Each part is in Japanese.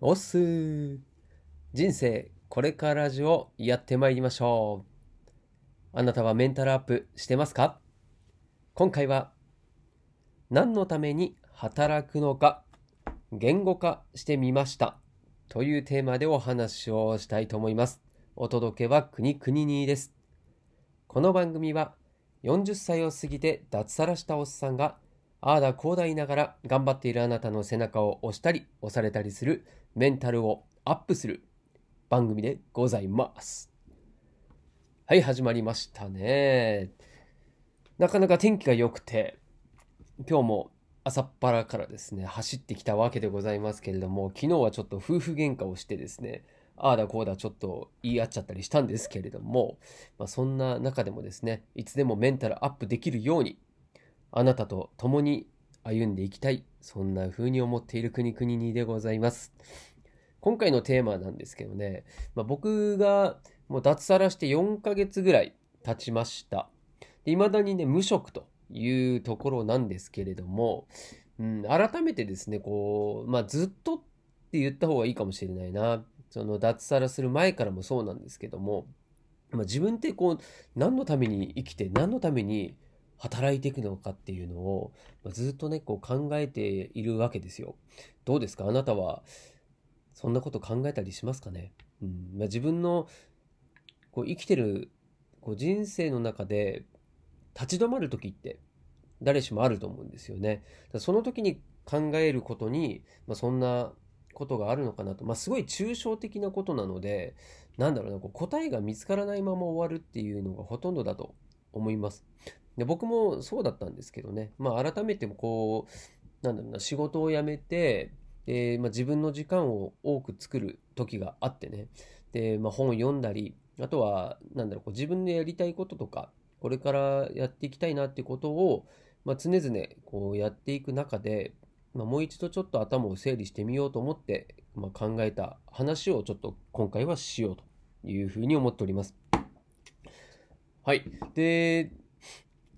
おっすー。人生これからラジオやってまいりましょう。あなたはメンタルアップしてますか？今回は何のために働くのか言語化してみました。というテーマでお話をしたいと思います。お届けは国国にです。この番組は40歳を過ぎて脱サラしたおっさんがああだこうだ言いながら頑張っているあなたの背中を押したり押されたりするメンタルをアップする番組でございます。はい、始まりましたね。なかなか天気が良くて、今日も朝っぱらからですね、走ってきたわけでございますけれども、昨日はちょっと夫婦喧嘩をしてですね、ああだこうだちょっと言い合っちゃったりしたんですけれども、まあ、そんな中でもですね、いつでもメンタルアップできるように、あなたと共に歩んでいきたい、そんな風に思っている国々にでございます。今回のテーマなんですけどね、まあ、僕がもう脱サラして4ヶ月ぐらい経ちました。いまだにね、無職というところなんですけれども、うん、改めてですね、こう、まあ、ずっとって言った方がいいかもしれないな。その脱サラする前からもそうなんですけども、まあ、自分ってこう、何のために生きて、何のために働いていくのかっていうのを、まあ、ずっとね、こう考えているわけですよ。どうですか？あなたは、そんなこと考えたりしますかね？うん。まあ、自分の、こう生きてる、こう人生の中で、立ち止まる時って、誰しもあると思うんですよね。その時に考えることに、まあ、そんなことがあるのかなと。まあ、すごい抽象的なことなので、なんだろうな、こう答えが見つからないまま終わるっていうのがほとんどだと思います。で僕もそうだったんですけどね、まあ、改めてもこう、なんだろうな、仕事を辞めて、でまあ、自分の時間を多く作る時があってね、でまあ、本を読んだり、あとは、なんだろう、こう自分でやりたいこととか、これからやっていきたいなってことを、まあ、常々こうやっていく中で、まあ、もう一度ちょっと頭を整理してみようと思って、まあ、考えた話をちょっと今回はしようというふうに思っております。はい。で、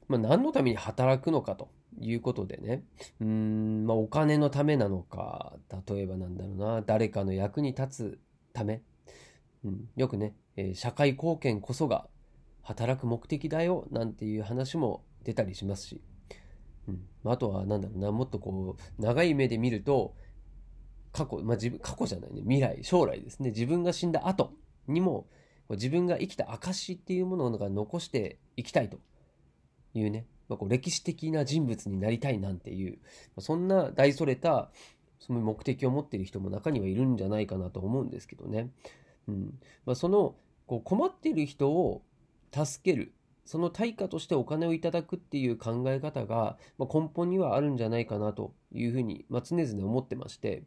まあ、何のために働くのかということでね、うん、まあ、お金のためなのか、例えばなんだろうな、誰かの役に立つため、うん、よくね、えー社会貢献こそが働く目的だよ、なんていう話も出たりしますし、うん、あとはなんだろうな、もっとこう、長い目で見ると、過去、まあ、自分、過去じゃないね、未来、将来ですね、自分が死んだ後にも、自分が生きた証っていうものが残していきたいというね、まあ、こう歴史的な人物になりたいなんていう、まあそんな大それたその目的を持っている人も中にはいるんじゃないかなと思うんですけどね。うんまあ、そのこう困っている人を助ける、その対価としてお金をいただくっていう考え方が、まあ、根本にはあるんじゃないかなというふうに、まあ、常々思ってまして、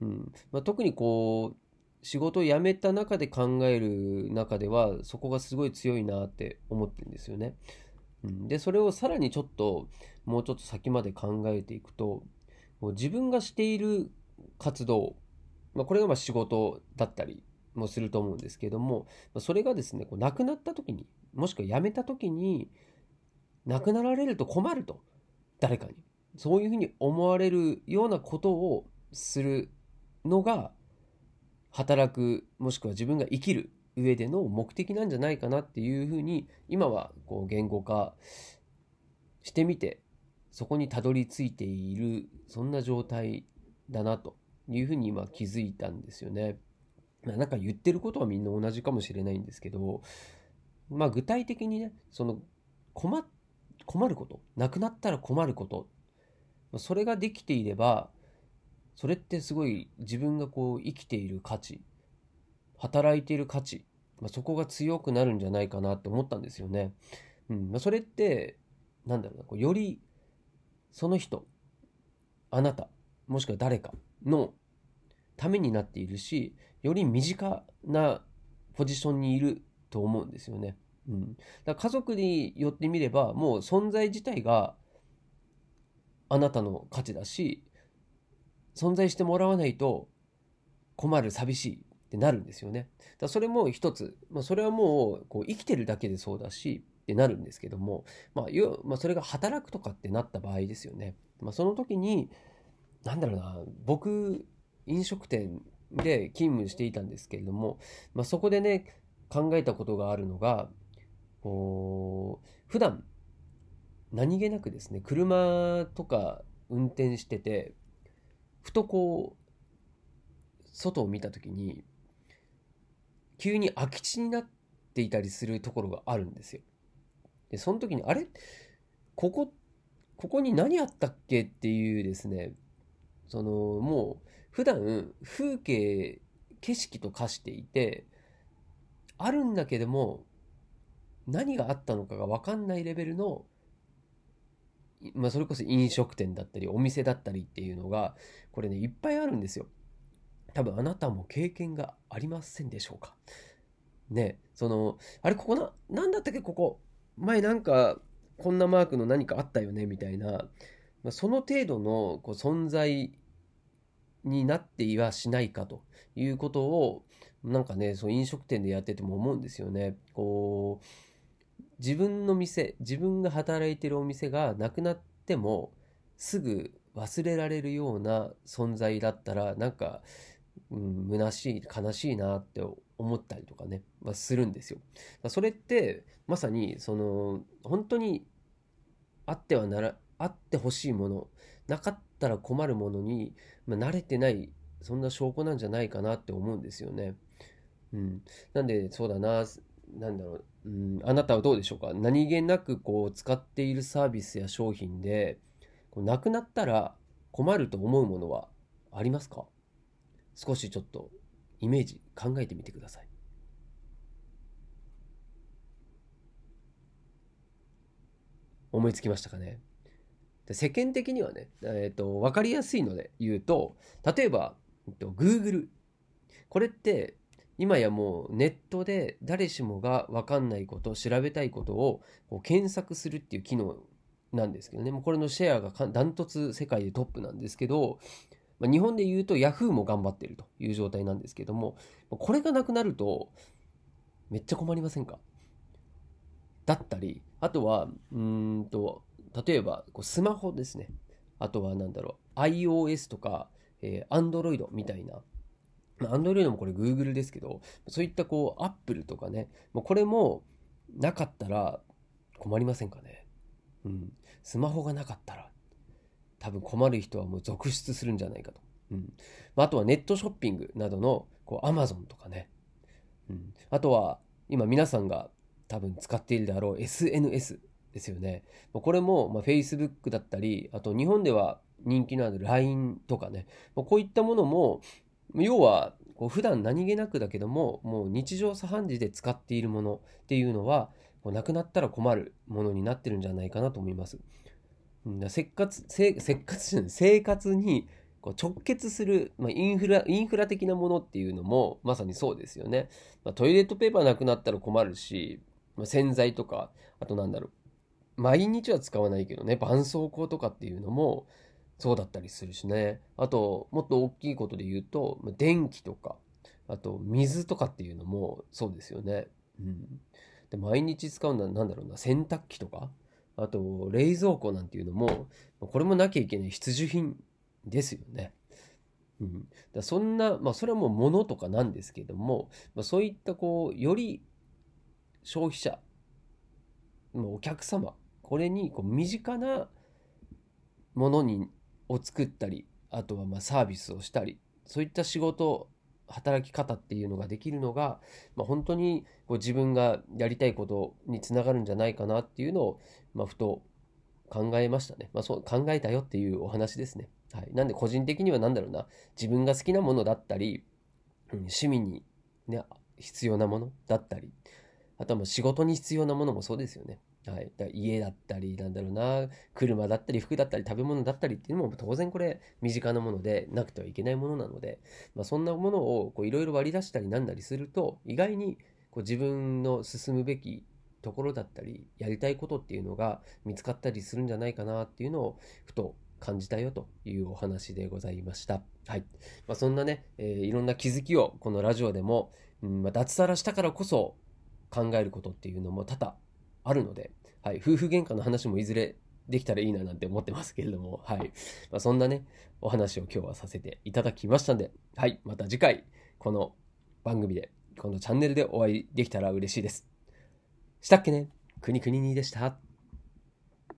うんまあ、特にこう仕事を辞めた中で考える中ではそこがすごい強いなって思ってるんですよね。でそれをさらにちょっともうちょっと先まで考えていくと自分がしている活動、まあ、これがまあ仕事だったりもすると思うんですけどもそれがですねこう亡くなった時にもしくは辞めた時に亡くなられると困ると誰かに。そういうふうに思われるようなことをするのが働くもしくは自分が生きる上での目的なんじゃないかなっていうふうに今はこう言語化してみてそこにたどり着いているそんな状態だなというふうに今気づいたんですよね。まあなんか言ってることはみんな同じかもしれないんですけどまあ具体的にねその困困ることなくなったら困ることそれができていればそれってすごい自分がこう生きている価値働いている価値、まあ、そこが強くなるんじゃないかなって思ったんですよね。うんまあ、それってなんだろうなこうよりその人あなたもしくは誰かのためになっているしより身近なポジションにいると思うんですよね。うん、だ家族によってみればもう存在自体があなたの価値だし存在してもらわないと困る寂しいってなるんですよね。だそれも一つ、まあ、それはもうこう生きてるだけでそうだしってなるんですけども、まあまあ、それが働くとかってなった場合ですよね。まあ、その時になんだろうな僕飲食店で勤務していたんですけれども、まあ、そこでね考えたことがあるのがこう普段何気なくですね車とか運転しててふとこう外を見た時に急に空き地になっていたりするところがあるんですよ。でその時にあれ？ここここに何あったっけっていうですねそのもう普段風景景色と化していてあるんだけども何があったのかが分かんないレベルのまあ、それこそ飲食店だったりお店だったりっていうのがこれねいっぱいあるんですよ多分あなたも経験がありませんでしょうか？ねそのあれここな何だったっけ？ここ。前なんかこんなマークの何かあったよね？みたいな、ま、その程度のこう存在になっていはしないかということをなんかねそう飲食店でやってても思うんですよね。こう自分の店自分が働いてるお店がなくなってもすぐ忘れられるような存在だったらなんか、うん、虚しい悲しいなって思ったりとかね、まあ、するんですよ。それってまさにその本当にあってはならあってほしいものなかったら困るものに、まあ、慣れてないそんな証拠なんじゃないかなって思うんですよね。うん、なんでそうだななんだろう、うん、あなたはどうでしょうか？何気なくこう使っているサービスや商品でこうなくなったら困ると思うものはありますか？少しちょっとイメージ考えてみてください。思いつきましたかね？世間的にはね、えーと、分かりやすいので言うと例えば、えっと、Google これって今やもうネットで誰しもが分かんないこと調べたいことをこう検索するっていう機能なんですけどね。もうこれのシェアがダントツ世界でトップなんですけど、まあ、日本で言うと Yahoo も頑張ってるという状態なんですけどもこれがなくなるとめっちゃ困りませんか？だったりあとはうんと例えばこうスマホですね。あとは何だろう iOS とか、えー、Android みたいな。アンドロイドもこれ Google ですけど、そういったこう Apple とかね、もうこれもなかったら困りませんかね？うん。スマホがなかったら。多分困る人はもう続出するんじゃないかと。うんま。ああとはネットショッピングなどのこう Amazon とかね。うん。あとは今皆さんが多分使っているであろう SNS ですよね。これもま Facebook だったり、あと日本では人気のある LINE とかね、こういったものも要はこう普段何気なくだけどももう日常茶飯事で使っているものっていうのはなくなったら困るものになってるんじゃないかなと思います。生活生活生活にこう直結する、まあ、インフラインフラ的なものっていうのもまさにそうですよね。まあ、トイレットペーパーなくなったら困るし、まあ、洗剤とかあとなんだろう毎日は使わないけどね絆創膏とかっていうのもそうだったりするしね。あと、もっと大きいことで言うと、電気とか、あと水とかっていうのもそうですよね。うん。で毎日使うのは何だろうな、洗濯機とか、あと冷蔵庫なんていうのも、これもなきゃいけない必需品ですよね。うん、だそんな、まあ、それはもう物とかなんですけども、まあ、そういったこうより消費者、ま、お客様これにこう身近なものにを作ったりあとはまサービスをしたりそういった仕事働き方っていうのができるのが、まあ、本当にこう自分がやりたいことにつながるんじゃないかなっていうのを、まあ、ふと考えましたね、まあ、そう考えたよっていうお話ですね、はい、なんで個人的には何だろうな。自分が好きなものだったり、うん、趣味に、ね、必要なものだったりあとはま仕事に必要なものもそうですよね。はい、だ家だったりなんだろうな車だったり服だったり食べ物だったりっていうのも当然これ身近なものでなくてはいけないものなので、まあ、そんなものをいろいろ割り出したりなんだりすると意外にこう自分の進むべきところだったりやりたいことっていうのが見つかったりするんじゃないかなっていうのをふと感じたよというお話でございました。はい。まあ、そんなね、えー、いろんな気づきをこのラジオでも、うんまあ、脱サラしたからこそ考えることっていうのも多々あるので、はい、夫婦喧嘩の話もいずれできたらいいななんて思ってますけれども、はい。まあ、そんなね、お話を今日はさせていただきましたんで、はい。また次回、この番組で、このチャンネルでお会いできたら嬉しいです。したっけね？くにくににでした。